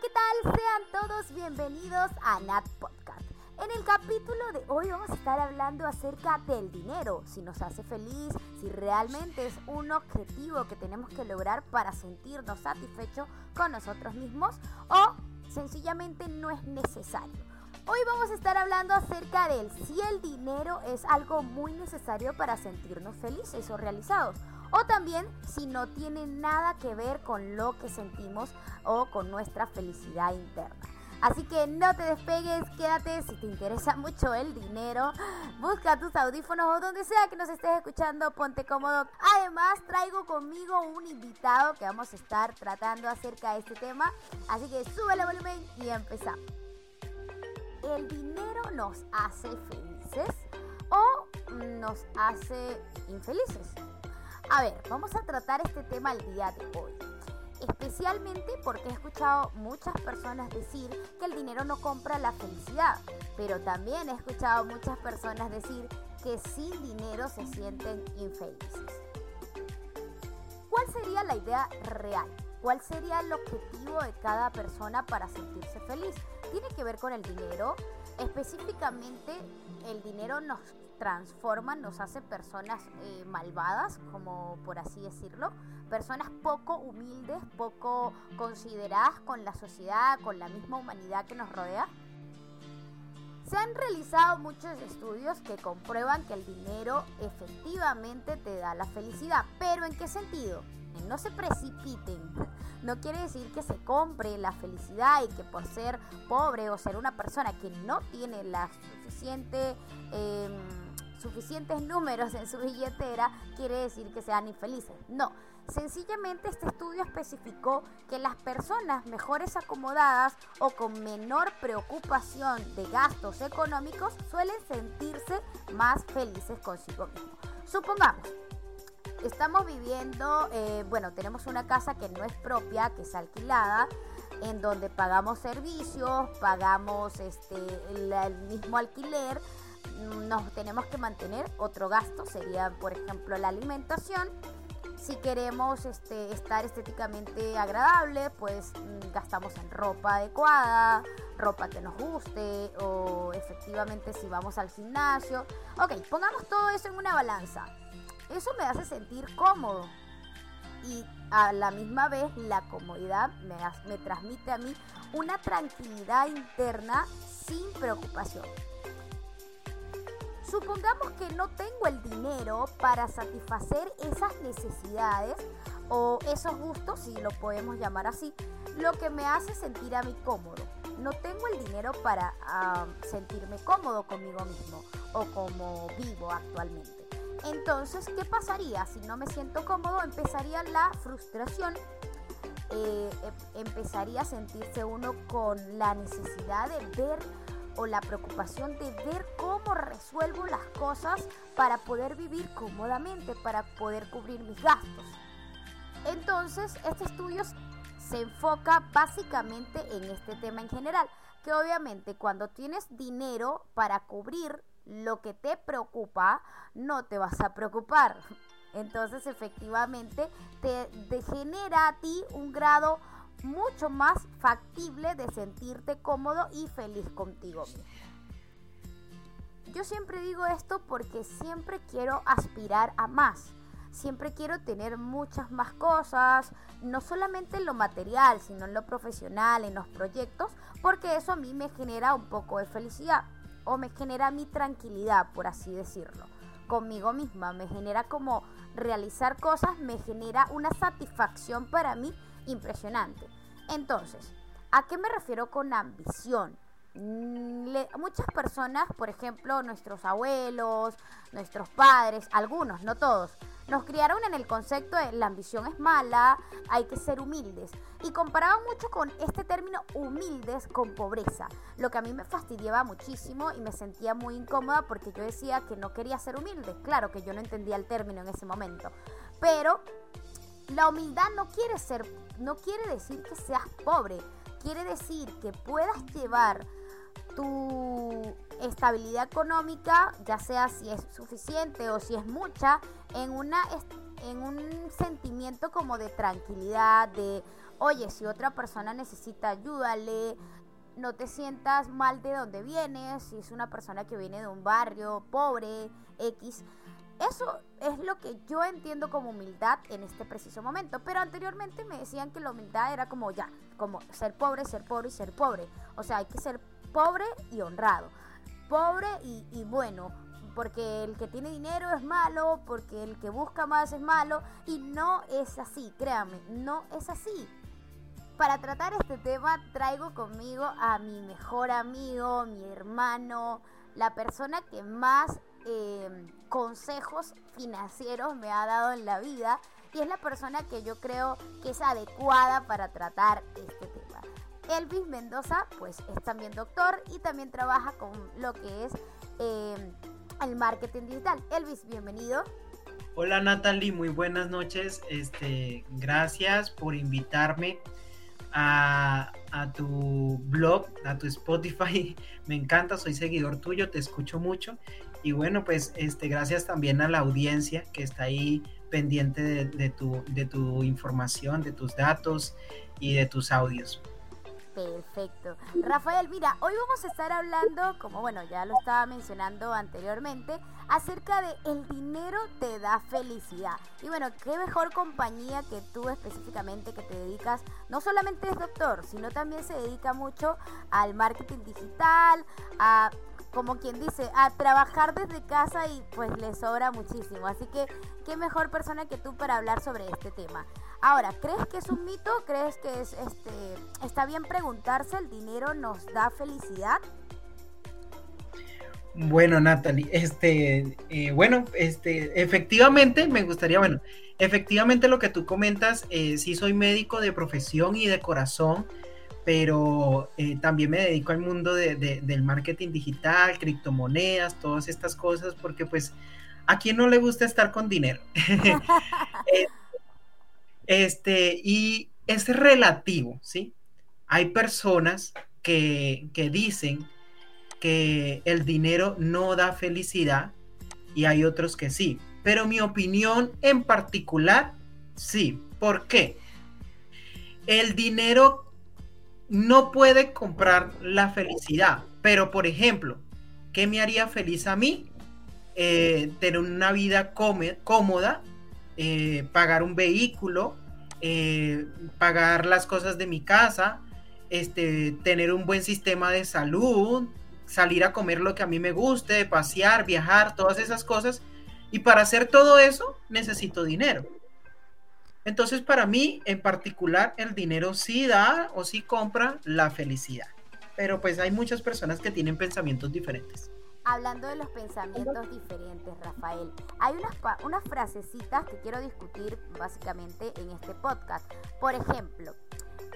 ¿qué tal? Sean todos bienvenidos a Nat Podcast. En el capítulo de hoy vamos a estar hablando acerca del dinero, si nos hace feliz, si realmente es un objetivo que tenemos que lograr para sentirnos satisfechos con nosotros mismos o sencillamente no es necesario. Hoy vamos a estar hablando acerca del si el dinero es algo muy necesario para sentirnos felices o realizados o también si no tiene nada que ver con lo que sentimos o con nuestra felicidad interna. Así que no te despegues, quédate si te interesa mucho el dinero. Busca tus audífonos o donde sea que nos estés escuchando, ponte cómodo. Además, traigo conmigo un invitado que vamos a estar tratando acerca de este tema. Así que sube el volumen y empezamos. ¿El dinero nos hace felices o nos hace infelices? A ver, vamos a tratar este tema el día de hoy. Especialmente porque he escuchado muchas personas decir que el dinero no compra la felicidad, pero también he escuchado muchas personas decir que sin dinero se sienten infelices. ¿Cuál sería la idea real? ¿Cuál sería el objetivo de cada persona para sentirse feliz? ¿Tiene que ver con el dinero? Específicamente, el dinero nos transforma, nos hace personas eh, malvadas, como por así decirlo, personas poco humildes, poco consideradas con la sociedad, con la misma humanidad que nos rodea. Se han realizado muchos estudios que comprueban que el dinero efectivamente te da la felicidad, pero ¿en qué sentido? No se precipiten. No quiere decir que se compre la felicidad y que por ser pobre o ser una persona que no tiene la suficiente... Eh, suficientes números en su billetera quiere decir que sean infelices. No, sencillamente este estudio especificó que las personas mejores acomodadas o con menor preocupación de gastos económicos suelen sentirse más felices consigo mismos. Supongamos, estamos viviendo, eh, bueno, tenemos una casa que no es propia, que es alquilada, en donde pagamos servicios, pagamos este, el mismo alquiler, nos tenemos que mantener. Otro gasto sería, por ejemplo, la alimentación. Si queremos este, estar estéticamente agradable, pues mm, gastamos en ropa adecuada, ropa que nos guste o efectivamente si vamos al gimnasio. Ok, pongamos todo eso en una balanza. Eso me hace sentir cómodo y a la misma vez la comodidad me, me transmite a mí una tranquilidad interna sin preocupación. Supongamos que no tengo el dinero para satisfacer esas necesidades o esos gustos, si lo podemos llamar así, lo que me hace sentir a mí cómodo. No tengo el dinero para ah, sentirme cómodo conmigo mismo o como vivo actualmente. Entonces, ¿qué pasaría? Si no me siento cómodo, empezaría la frustración, eh, em, empezaría a sentirse uno con la necesidad de ver o la preocupación de ver cómo resuelvo las cosas para poder vivir cómodamente, para poder cubrir mis gastos. Entonces, este estudio se enfoca básicamente en este tema en general, que obviamente cuando tienes dinero para cubrir lo que te preocupa, no te vas a preocupar. Entonces, efectivamente, te, te genera a ti un grado mucho más factible de sentirte cómodo y feliz contigo Yo siempre digo esto porque siempre quiero aspirar a más. Siempre quiero tener muchas más cosas, no solamente en lo material, sino en lo profesional, en los proyectos, porque eso a mí me genera un poco de felicidad o me genera mi tranquilidad, por así decirlo, conmigo misma. Me genera como realizar cosas, me genera una satisfacción para mí impresionante. Entonces, ¿a qué me refiero con ambición? Mm, muchas personas, por ejemplo, nuestros abuelos, nuestros padres, algunos, no todos, nos criaron en el concepto de la ambición es mala, hay que ser humildes. Y comparaban mucho con este término humildes con pobreza, lo que a mí me fastidiaba muchísimo y me sentía muy incómoda porque yo decía que no quería ser humilde. Claro que yo no entendía el término en ese momento, pero la humildad no quiere ser, no quiere decir que seas pobre, quiere decir que puedas llevar tu estabilidad económica, ya sea si es suficiente o si es mucha, en una en un sentimiento como de tranquilidad, de, oye, si otra persona necesita, ayúdale, no te sientas mal de donde vienes, si es una persona que viene de un barrio pobre, X. Eso es lo que yo entiendo como humildad en este preciso momento. Pero anteriormente me decían que la humildad era como ya, como ser pobre, ser pobre y ser pobre. O sea, hay que ser pobre y honrado. Pobre y, bueno, porque el que tiene dinero es malo, porque el que busca más es malo. Y no es así, créanme, no es así. Para tratar este tema traigo conmigo a mi mejor amigo, mi hermano, la persona que más em, consejos financieros me ha dado en la vida y es la persona que yo creo que es adecuada para tratar este tema. Elvis Mendoza, pues es también doctor y también trabaja con lo que es em, el marketing digital. Elvis, bienvenido. Hola Natalie, muy buenas noches. Este, gracias por invitarme a, tu blog, a tu Spotify. Me encanta, soy seguidor tuyo, te escucho mucho. Y bueno, pues este, gracias también a la audiencia que está ahí pendiente de, tu, de tu información, de tus datos y de tus audios. Perfecto. Rafael, mira, hoy vamos a estar hablando, como bueno, ya lo estaba mencionando anteriormente, acerca de el dinero te da felicidad. Y bueno, qué mejor compañía que tú específicamente que te dedicas, no solamente es doctor, sino también se dedica mucho al marketing digital, a como quien dice, a trabajar desde casa y pues le sobra muchísimo. Así que, qué mejor persona que tú para hablar sobre este tema. Ahora, ¿crees que es un mito? ¿Crees que es este está bien preguntarse el dinero nos da felicidad? Bueno, Natalie, este, eh, bueno, este, efectivamente, me gustaría, bueno, efectivamente lo que tú comentas, eh, sí soy médico de profesión y de corazón, pero eh, también me dedico al mundo del marketing digital, criptomonedas, todas estas cosas, porque pues a quién no le gusta estar con dinero. Este, y es relativo, ¿sí? Hay personas que, dicen que el dinero no da felicidad y hay otros que sí. Pero mi opinión en particular, sí. ¿Por qué? El dinero no puede comprar la felicidad. Pero, por ejemplo, ¿qué me haría feliz a mí? Eh, tener una vida cómoda eh, pagar un vehículo, eh, pagar las cosas de mi casa, este, tener un buen sistema de salud, salir a comer lo que a mí me guste, pasear, viajar, todas esas cosas. Y para hacer todo eso necesito dinero. Entonces para mí en particular el dinero sí da o sí compra la felicidad. Pero pues hay muchas personas que tienen pensamientos diferentes hablando de los pensamientos diferentes, Rafael, hay unas, unas frasecitas que quiero discutir básicamente en este podcast. Por ejemplo,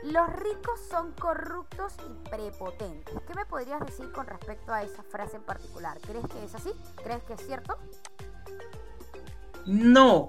los ricos son corruptos y prepotentes. ¿Qué me podrías decir con respecto a esa frase en particular? ¿Crees que es así? ¿Crees que es cierto? No,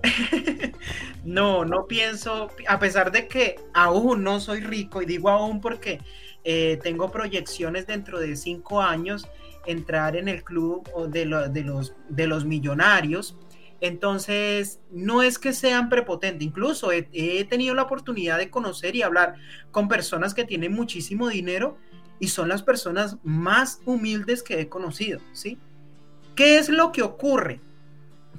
no, no pienso, a pesar de que aún no soy rico, y digo aún porque eh, tengo proyecciones dentro de cinco años, entrar en el club de, de, los, de los millonarios. Entonces, no es que sean prepotentes, incluso he, he, tenido la oportunidad de conocer y hablar con personas que tienen muchísimo dinero y son las personas más humildes que he conocido, ¿sí? ¿Qué es lo que ocurre?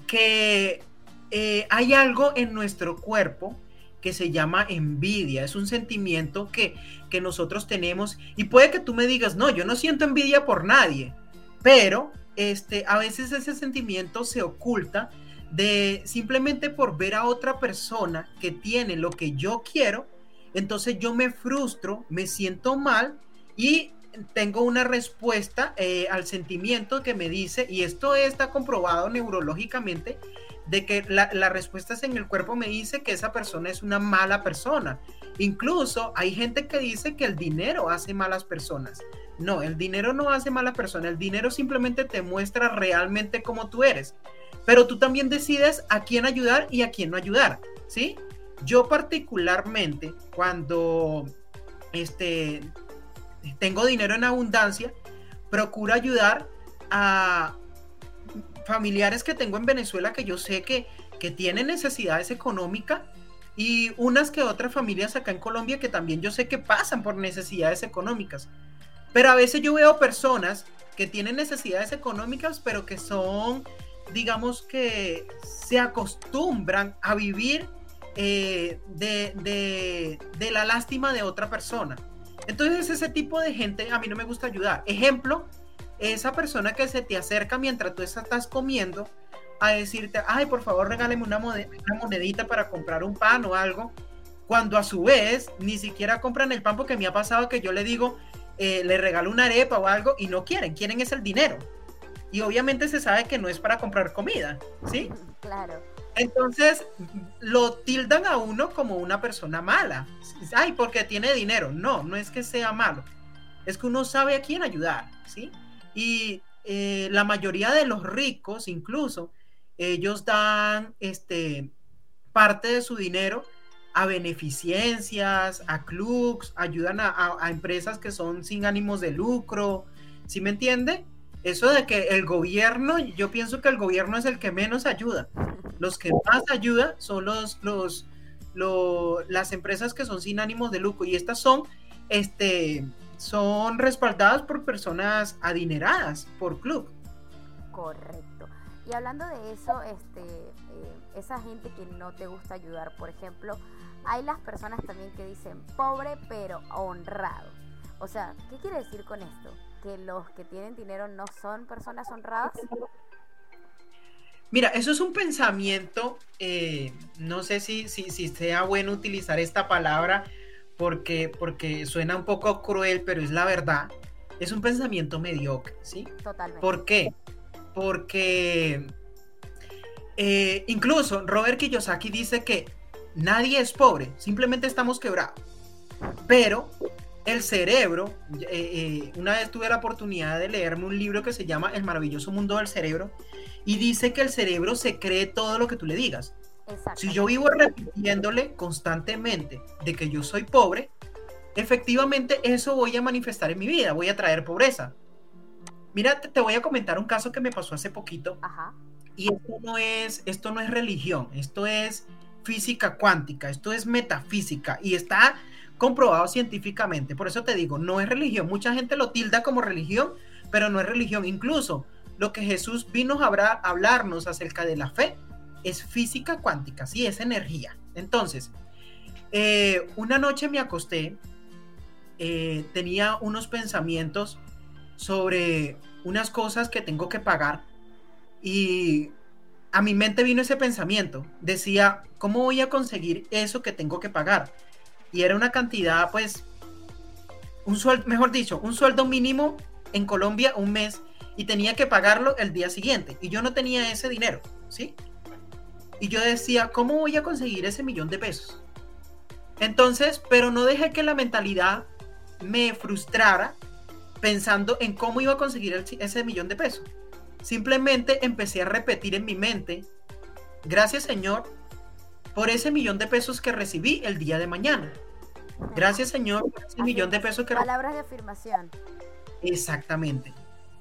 Que eh, hay algo en nuestro cuerpo que se llama envidia. Es un sentimiento que, que nosotros tenemos y puede que tú me digas, no, yo no siento envidia por nadie, pero este, a veces ese sentimiento se oculta de simplemente por ver a otra persona que tiene lo que yo quiero, entonces yo me frustro, me siento mal y tengo una respuesta eh, al sentimiento que me dice, y esto está comprobado neurológicamente, de que la, la respuesta en el cuerpo me dice que esa persona es una mala persona. Incluso hay gente que dice que el dinero hace malas personas. No, el dinero no hace mala persona, el dinero simplemente te muestra realmente cómo tú eres. Pero tú también decides a quién ayudar y a quién no ayudar, ¿sí? Yo particularmente cuando este tengo dinero en abundancia, procuro ayudar a familiares que tengo en Venezuela que yo sé que, que tienen necesidades económicas y unas que otras familias acá en Colombia que también yo sé que pasan por necesidades económicas. Pero a veces yo veo personas que tienen necesidades económicas, pero que son, digamos que se acostumbran a vivir eh, de, de, la lástima de otra persona. Entonces ese tipo de gente a mí no me gusta ayudar. Ejemplo, esa persona que se te acerca mientras tú estás comiendo a decirte, ay, por favor regáleme una, una monedita para comprar un pan o algo, cuando a su vez ni siquiera compran el pan porque me ha pasado que yo le digo, eh, le regalo una arepa o algo y no quieren, quieren es el dinero. Y obviamente se sabe que no es para comprar comida, ¿sí? Claro. Entonces lo tildan a uno como una persona mala. Ay, porque tiene dinero. No, no es que sea malo. Es que uno sabe a quién ayudar, ¿sí? Y eh, la mayoría de los ricos, incluso, ellos dan este, parte de su dinero a beneficencias, a clubs, ayudan a, empresas que son sin ánimos de lucro, ¿sí me entiende? Eso de que el gobierno, yo pienso que el gobierno es el que menos ayuda. Los que más ayudan son los, los, las empresas que son sin ánimos de lucro y estas son, este, son respaldadas por personas adineradas, por club. Correcto. Y hablando de eso, este, eh, esa gente que no te gusta ayudar, por ejemplo, hay las personas también que dicen pobre pero honrado. O sea, ¿qué quiere decir con esto? ¿Que los que tienen dinero no son personas honradas? Mira, eso es un pensamiento, eh, no sé si, si, si, sea bueno utilizar esta palabra porque, porque suena un poco cruel, pero es la verdad. Es un pensamiento mediocre, ¿sí? Totalmente. ¿Por qué? Porque eh, incluso Robert Kiyosaki dice que nadie es pobre, simplemente estamos quebrados. Pero el cerebro, eh, eh, una vez tuve la oportunidad de leerme un libro que se llama El maravilloso mundo del cerebro y dice que el cerebro se cree todo lo que tú le digas. Si yo vivo repitiéndole constantemente de que yo soy pobre, efectivamente eso voy a manifestar en mi vida, voy a traer pobreza. Mira, te, voy a comentar un caso que me pasó hace poquito. Y esto no es, esto no es religión, esto es física cuántica, esto es metafísica y está comprobado científicamente. Por eso te digo, no es religión. Mucha gente lo tilda como religión, pero no es religión. Incluso lo que Jesús vino a hablarnos acerca de la fe es física cuántica, sí, es energía. Entonces, eh, una noche me acosté, eh, tenía unos pensamientos sobre unas cosas que tengo que pagar y a mi mente vino ese pensamiento. Decía, ¿cómo voy a conseguir eso que tengo que pagar? Y era una cantidad, pues, un sueldo, mejor dicho, un sueldo mínimo en Colombia un mes y tenía que pagarlo el día siguiente. Y yo no tenía ese dinero, ¿sí? Y yo decía, ¿cómo voy a conseguir ese millón de pesos? Entonces, pero no dejé que la mentalidad me frustrara pensando en cómo iba a conseguir ese millón de pesos. Simplemente empecé a repetir en mi mente, gracias Señor por ese millón de pesos que recibí el día de mañana. Gracias Señor por ese millón de pesos que... Palabras de afirmación. Exactamente.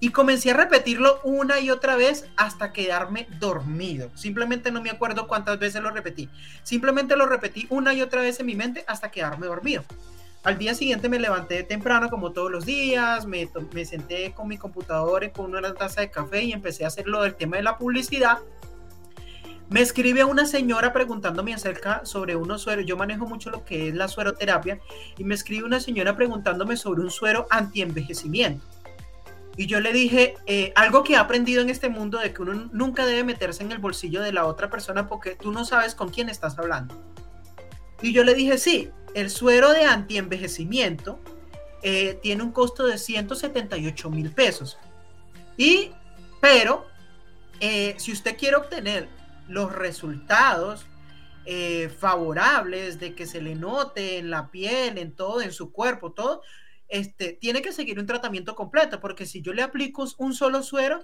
Y comencé a repetirlo una y otra vez hasta quedarme dormido. Simplemente no me acuerdo cuántas veces lo repetí. Simplemente lo repetí una y otra vez en mi mente hasta quedarme dormido. Al día siguiente me levanté temprano como todos los días, me, me senté con mi computador con una taza de café y empecé a hacer lo del tema de la publicidad. Me escribe una señora preguntándome acerca sobre unos sueros. Yo manejo mucho lo que es la sueroterapia y me escribe una señora preguntándome sobre un suero anti-envejecimiento. Y yo le dije, eh, algo que he aprendido en este mundo de que uno nunca debe meterse en el bolsillo de la otra persona porque tú no sabes con quién estás hablando. Y yo le dije, sí, el suero de antienvejecimiento eh, tiene un costo de 178 mil pesos. Y, pero, eh, si usted quiere obtener los resultados eh, favorables de que se le note en la piel, en todo, en su cuerpo, todo, este, tiene que seguir un tratamiento completo, porque si yo le aplico un solo suero,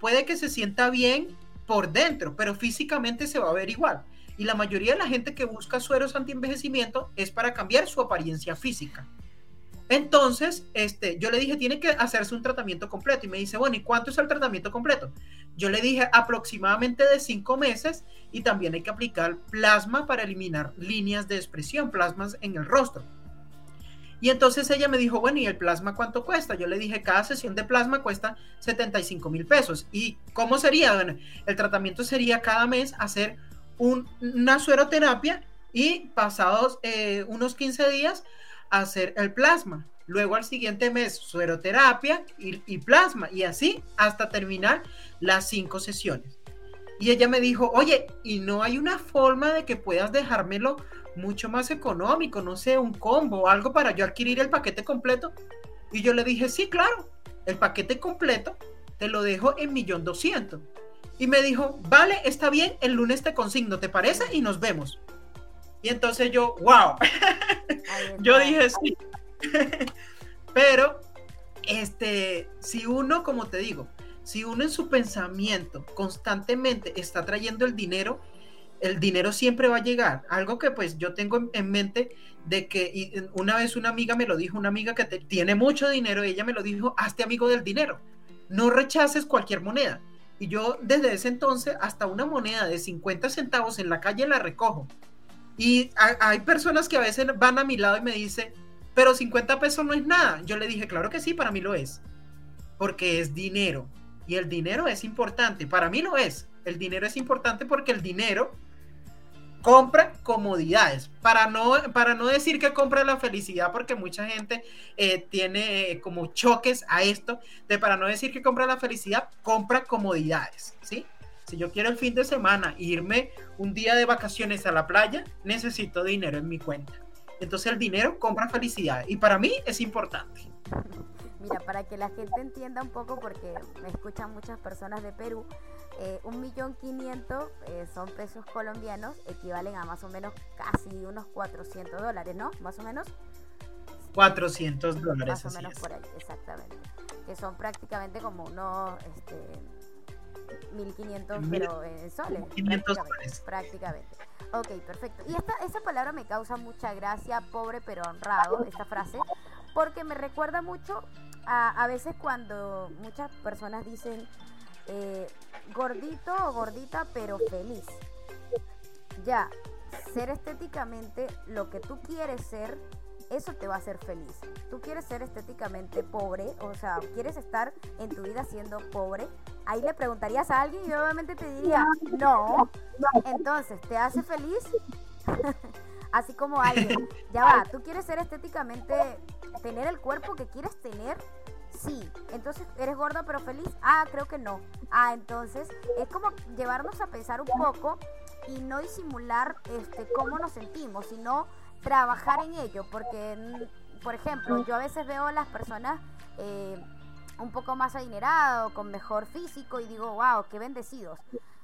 puede que se sienta bien por dentro, pero físicamente se va a ver igual. Y la mayoría de la gente que busca sueros anti-envejecimiento es para cambiar su apariencia física. Entonces, este, yo le dije, tiene que hacerse un tratamiento completo. Y me dice, bueno, ¿y cuánto es el tratamiento completo? Yo le dije, aproximadamente de cinco meses y también hay que aplicar plasma para eliminar líneas de expresión, plasmas en el rostro. Y entonces ella me dijo, bueno, ¿y el plasma cuánto cuesta? Yo le dije, cada sesión de plasma cuesta 75 mil pesos. ¿Y cómo sería? Bueno, el tratamiento sería cada mes hacer una sueroterapia y pasados eh, unos 15 días hacer el plasma. Luego al siguiente mes, sueroterapia y, plasma. Y así hasta terminar las cinco sesiones. Y ella me dijo, oye, ¿y no hay una forma de que puedas dejármelo mucho más económico? No sé, un combo algo para yo adquirir el paquete completo. Y yo le dije, sí, claro, el paquete completo te lo dejo en millón doscientos. Y me dijo, vale, está bien, el lunes te consigno, ¿te parece? Y nos vemos. Y entonces yo, wow, yo dije sí. Pero, este, si uno, como te digo, si uno en su pensamiento constantemente está trayendo el dinero, el dinero siempre va a llegar. Algo que pues yo tengo en mente de que una vez una amiga me lo dijo, una amiga que tiene mucho dinero, ella me lo dijo, hazte amigo del dinero, no rechaces cualquier moneda. Y yo desde ese entonces hasta una moneda de 50 centavos en la calle la recojo y hay personas que a veces van a mi lado y me dicen, pero 50 pesos no es nada. Yo le dije, claro que sí, para mí lo es. Porque es dinero. Y el dinero es importante. Para mí lo es. El dinero es importante porque el dinero compra comodidades. Para no, para no decir que compra la felicidad, porque mucha gente eh, tiene eh, como choques a esto, de para no decir que compra la felicidad, compra comodidades. ¿Sí? Si yo quiero el fin de semana irme un día de vacaciones a la playa, necesito dinero en mi cuenta. Entonces el dinero compra felicidad y para mí es importante. Mira, para que la gente entienda un poco, porque me escuchan muchas personas de Perú, eh, un millón quinientos eh, son pesos colombianos, equivalen a más o menos casi unos 400 dólares, ¿no? Más o menos. 400 dólares. Más o menos por ahí, exactamente. Que son prácticamente como unos este, 1500, pero en soles. 500 prácticamente, prácticamente. Ok, perfecto. Y esta, esa palabra me causa mucha gracia, pobre pero honrado, esta frase, porque me recuerda mucho a, a veces cuando muchas personas dicen eh, gordito o gordita pero feliz. Ya, ser estéticamente lo que tú quieres ser eso te va a hacer feliz. Tú quieres ser estéticamente pobre, o sea, quieres estar en tu vida siendo pobre. Ahí le preguntarías a alguien y obviamente te diría, no. Entonces, ¿te hace feliz? Así como alguien, ya va, tú quieres ser estéticamente, tener el cuerpo que quieres tener, sí. Entonces, ¿eres gordo pero feliz? Ah, creo que no. Ah, entonces, es como llevarnos a pensar un poco y no disimular este, cómo nos sentimos, sino trabajar en ello, porque, mm, por ejemplo, yo a veces veo a las personas eh, un poco más adinerados, con mejor físico, y digo, wow, qué bendecidos.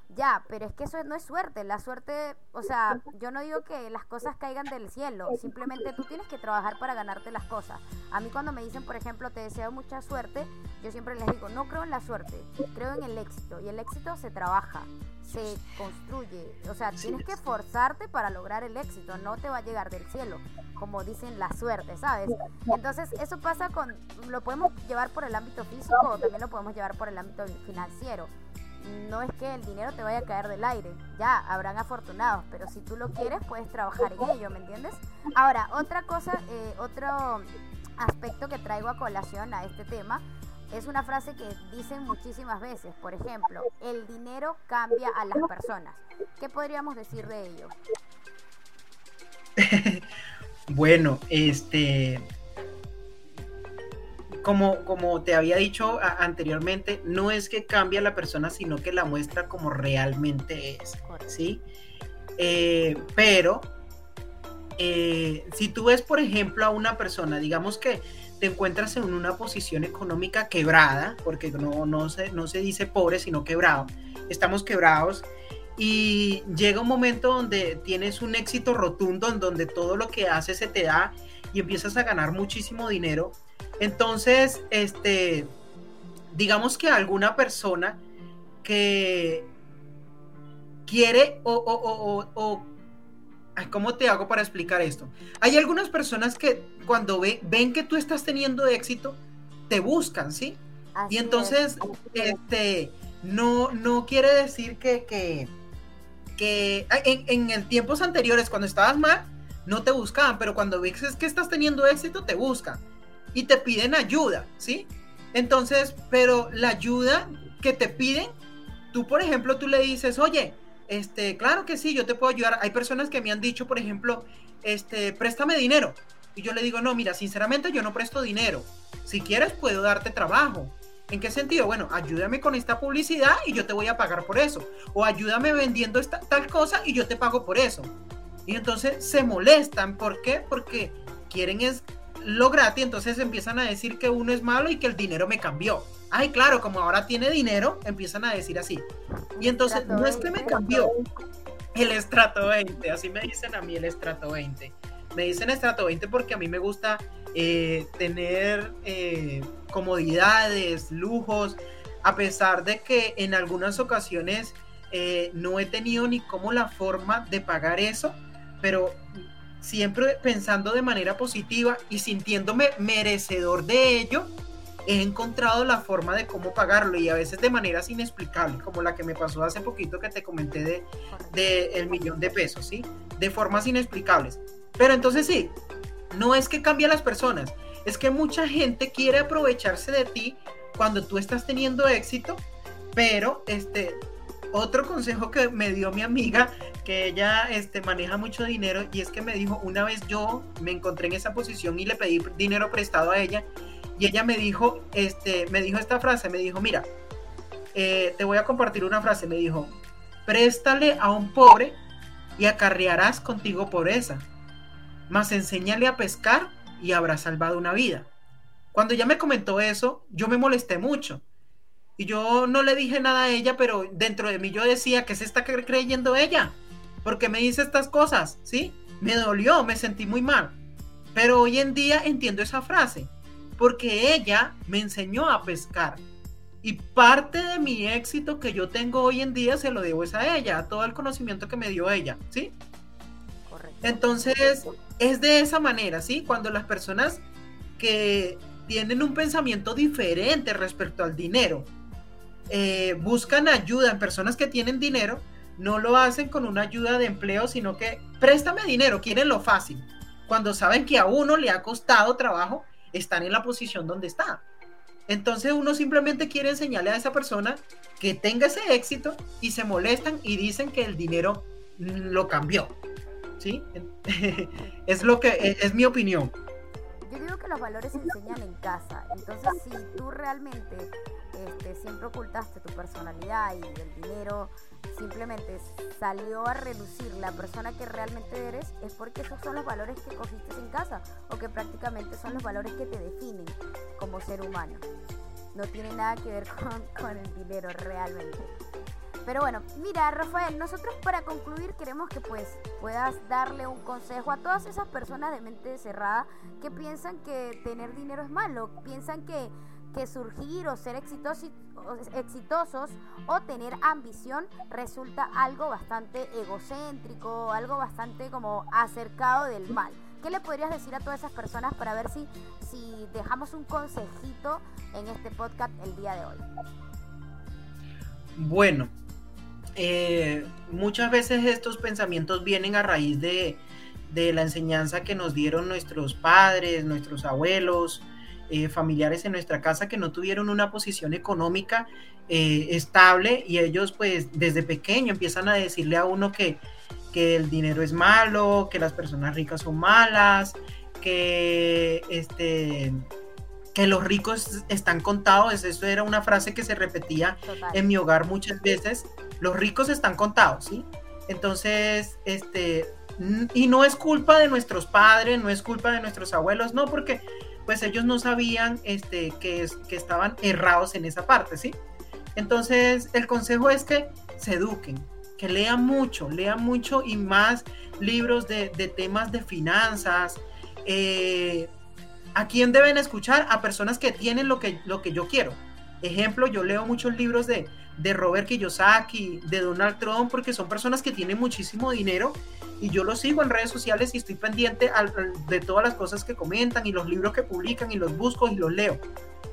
Ya, pero es que eso no es suerte. La suerte, o sea, yo no digo que las cosas caigan del cielo, simplemente tú tienes que trabajar para ganarte las cosas. A mí cuando me dicen, por ejemplo, te deseo mucha suerte, yo siempre les digo, no creo en la suerte, creo en el éxito. Y el éxito se trabaja, se construye. O sea, tienes que esforzarte para lograr el éxito, no te va a llegar del cielo, como dicen la suerte, ¿sabes? Entonces, eso pasa con, lo podemos llevar por el ámbito físico o también lo podemos llevar por el ámbito financiero no es que el dinero te vaya a caer del aire, ya, habrán afortunados, pero si tú lo quieres, puedes trabajar en ello, ¿me entiendes? Ahora, otra cosa, eh, otro aspecto que traigo a colación a este tema es una frase que dicen muchísimas veces, por ejemplo, el dinero cambia a las personas. ¿Qué podríamos decir de ello? bueno, este, como, te había dicho anteriormente, no es que cambie a la persona, sino que la muestra como realmente es, ¿sí? Eh, pero eh, si tú ves, por ejemplo, a una persona, digamos que te encuentras en una posición económica quebrada, porque no, no, se, no se dice pobre, sino quebrado, estamos quebrados, y llega un momento donde tienes un éxito rotundo, en donde todo lo que haces se te da y empiezas a ganar muchísimo dinero, entonces, este, digamos que alguna persona que quiere o, ¿cómo te hago para explicar esto? Hay algunas personas que cuando ven que tú estás teniendo éxito, te buscan, ¿sí? y entonces, este, no, no quiere decir que, que, que en, en, tiempos anteriores, cuando estabas mal, no te buscaban, pero cuando ves que estás teniendo éxito, te buscan y te piden ayuda, ¿sí? Entonces, pero la ayuda que te piden, tú, por ejemplo, tú le dices, oye, este, claro que sí, yo te puedo ayudar. Hay personas que me han dicho, por ejemplo, este, préstame dinero. Y yo le digo, no, mira, sinceramente yo no presto dinero. Si quieres, puedo darte trabajo. ¿En qué sentido? Bueno, ayúdame con esta publicidad y yo te voy a pagar por eso. O ayúdame vendiendo esta tal cosa y yo te pago por eso. Y entonces se molestan. ¿Por qué? Porque quieren es lo gratis, entonces empiezan a decir que uno es malo y que el dinero me cambió. Ay, claro, como ahora tiene dinero, empiezan a decir así. Y entonces no es que me cambió el estrato 20, así me dicen a mí el estrato 20. Me dicen estrato 20 porque a mí me gusta eh, tener eh, comodidades, lujos, a pesar de que en algunas ocasiones eh, no he tenido ni como la forma de pagar eso, pero siempre pensando de manera positiva y sintiéndome merecedor de ello, he encontrado la forma de cómo pagarlo y a veces de maneras inexplicables, como la que me pasó hace poquito que te comenté de, de el millón de pesos, ¿sí? De formas inexplicables. Pero entonces sí, no es que cambie a las personas, es que mucha gente quiere aprovecharse de ti cuando tú estás teniendo éxito, pero este, otro consejo que me dio mi amiga, que ella este, maneja mucho dinero, y es que me dijo, una vez yo me encontré en esa posición y le pedí dinero prestado a ella, y ella me dijo, este, me dijo esta frase, me dijo, mira, eh, te voy a compartir una frase, me dijo, préstale a un pobre y acarrearás contigo pobreza, mas enséñale a pescar y habrá salvado una vida. Cuando ella me comentó eso, yo me molesté mucho y yo no le dije nada a ella, pero dentro de mí yo decía, que se está creyendo ella? Porque me dice estas cosas, ¿sí? Me dolió, me sentí muy mal. Pero hoy en día entiendo esa frase, porque ella me enseñó a pescar. Y parte de mi éxito que yo tengo hoy en día se lo debo es a ella, a todo el conocimiento que me dio ella, ¿sí? Correcto. Entonces, es de esa manera, ¿sí? Cuando las personas que tienen un pensamiento diferente respecto al dinero, eh, buscan ayuda en personas que tienen dinero, no lo hacen con una ayuda de empleo, sino que préstame dinero, quieren lo fácil. Cuando saben que a uno le ha costado trabajo, están en la posición donde está. Entonces uno simplemente quiere enseñarle a esa persona que tenga ese éxito y se molestan y dicen que el dinero lo cambió. ¿Sí? es lo que es mi opinión. Yo digo que los valores se enseñan en casa. Entonces, si tú realmente este, siempre ocultaste tu personalidad y el dinero simplemente salió a reducir la persona que realmente eres, es porque esos son los valores que cogiste en casa o que prácticamente son los valores que te definen como ser humano. No tiene nada que ver con, con el dinero realmente. Pero bueno, mira, Rafael, nosotros para concluir queremos que pues puedas darle un consejo a todas esas personas de mente cerrada que piensan que tener dinero es malo, piensan que que surgir o ser exitosos, exitosos o tener ambición resulta algo bastante egocéntrico, algo bastante como acercado del mal. ¿Qué le podrías decir a todas esas personas para ver si, si dejamos un consejito en este podcast el día de hoy? Bueno, eh, muchas veces estos pensamientos vienen a raíz de, de la enseñanza que nos dieron nuestros padres, nuestros abuelos, eh, familiares en nuestra casa que no tuvieron una posición económica eh, estable y ellos pues desde pequeño empiezan a decirle a uno que, que el dinero es malo, que las personas ricas son malas, que este que los ricos están contados, eso era una frase que se repetía en mi hogar muchas veces, los ricos están contados, ¿sí? Entonces, este, y no es culpa de nuestros padres, no es culpa de nuestros abuelos, no, porque pues ellos no sabían este, que, que estaban errados en esa parte, ¿sí? Entonces, el consejo es que se eduquen, que lean mucho, lean mucho y más libros de, temas de finanzas. Eh, ¿A quién deben escuchar? A personas que tienen lo que, lo que yo quiero. Ejemplo, yo leo muchos libros de, de Robert Kiyosaki, de Donald Trump, porque son personas que tienen muchísimo dinero y yo lo sigo en redes sociales y estoy pendiente de todas las cosas que comentan y los libros que publican y los busco y los leo.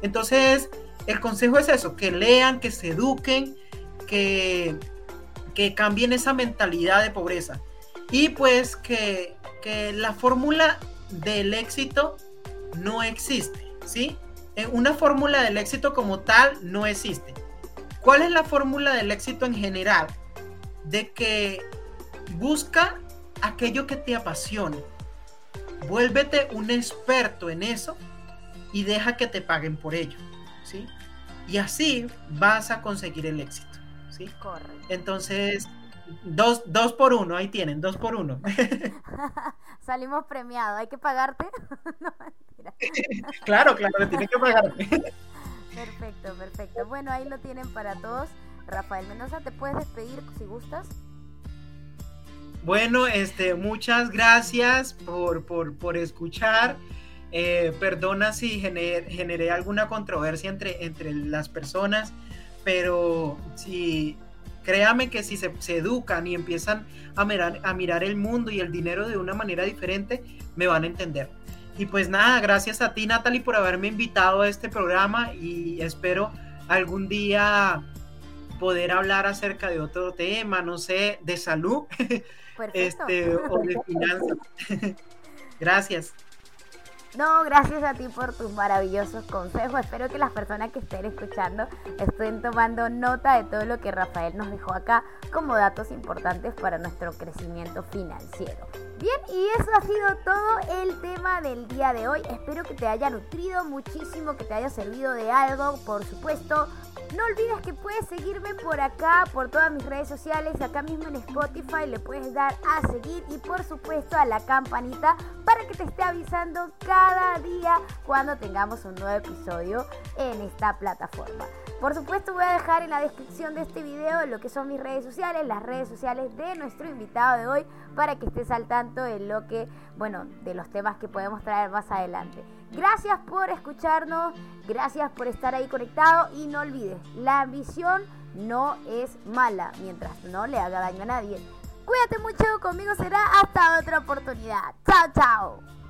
Entonces, el consejo es eso, que lean, que se eduquen, que, que cambien esa mentalidad de pobreza. Y pues que, que la fórmula del éxito no existe, ¿sí? Eh, una fórmula del éxito como tal no existe. ¿Cuál es la fórmula del éxito en general? De que busca aquello que te apasione. Vuélvete un experto en eso y deja que te paguen por ello, ¿sí? Y así vas a conseguir el éxito, ¿sí? Correcto. Entonces, dos, dos por uno, ahí tienen, dos por uno. Salimos premiados, ¿hay que pagarte? no, mentira. claro, claro, tiene que pagarte. perfecto, perfecto. Bueno, ahí lo tienen para todos. Rafael Mendoza, ¿te puedes despedir si gustas? Bueno, este, muchas gracias por, por, escuchar. Eh, perdona si generé alguna controversia entre, entre las personas, pero si créame que si se, educan y empiezan a mirar, a mirar el mundo y el dinero de una manera diferente, me van a entender. Y pues nada, gracias a ti Natalie por haberme invitado a este programa y espero algún día poder hablar acerca de otro tema, no sé, de salud este, o de finanzas. Gracias. No, gracias a ti por tus maravillosos consejos. Espero que las personas que estén escuchando estén tomando nota de todo lo que Rafael nos dejó acá como datos importantes para nuestro crecimiento financiero. Bien, y eso ha sido todo el tema del día de hoy. Espero que te haya nutrido muchísimo, que te haya servido de algo, por supuesto. No olvides que puedes seguirme por acá, por todas mis redes sociales, acá mismo en Spotify le puedes dar a seguir y por supuesto a la campanita para que te esté avisando cada día cuando tengamos un nuevo episodio en esta plataforma. Por supuesto voy a dejar en la descripción de este video lo que son mis redes sociales, las redes sociales de nuestro invitado de hoy para que estés al tanto de lo que, bueno, de los temas que podemos traer más adelante. Gracias por escucharnos, gracias por estar ahí conectado y no olvides, la ambición no es mala mientras no le haga daño a nadie. Cuídate mucho, conmigo será hasta otra oportunidad. Chao, chao.